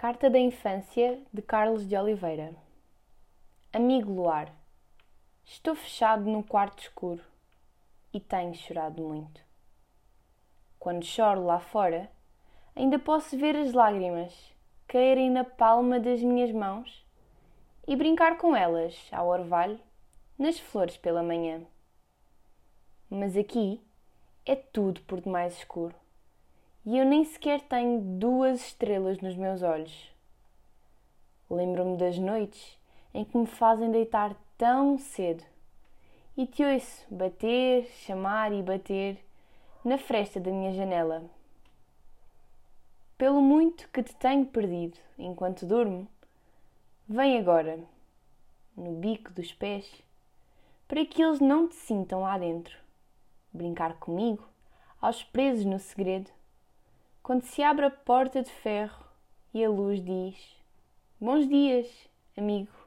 Carta da Infância de Carlos de Oliveira Amigo Luar, estou fechado no quarto escuro e tenho chorado muito. Quando choro lá fora, ainda posso ver as lágrimas caírem na palma das minhas mãos e brincar com elas ao orvalho nas flores pela manhã. Mas aqui é tudo por demais escuro e eu nem sequer tenho duas estrelas nos meus olhos. Lembro-me das noites em que me fazem deitar tão cedo e te ouço bater, chamar e bater na fresta da minha janela. Pelo muito que te tenho perdido enquanto durmo, vem agora, no bico dos pés, para que eles não te sintam lá dentro, brincar comigo, aos presos no segredo quando se abre a porta de ferro e a luz diz: Bons dias, amigo.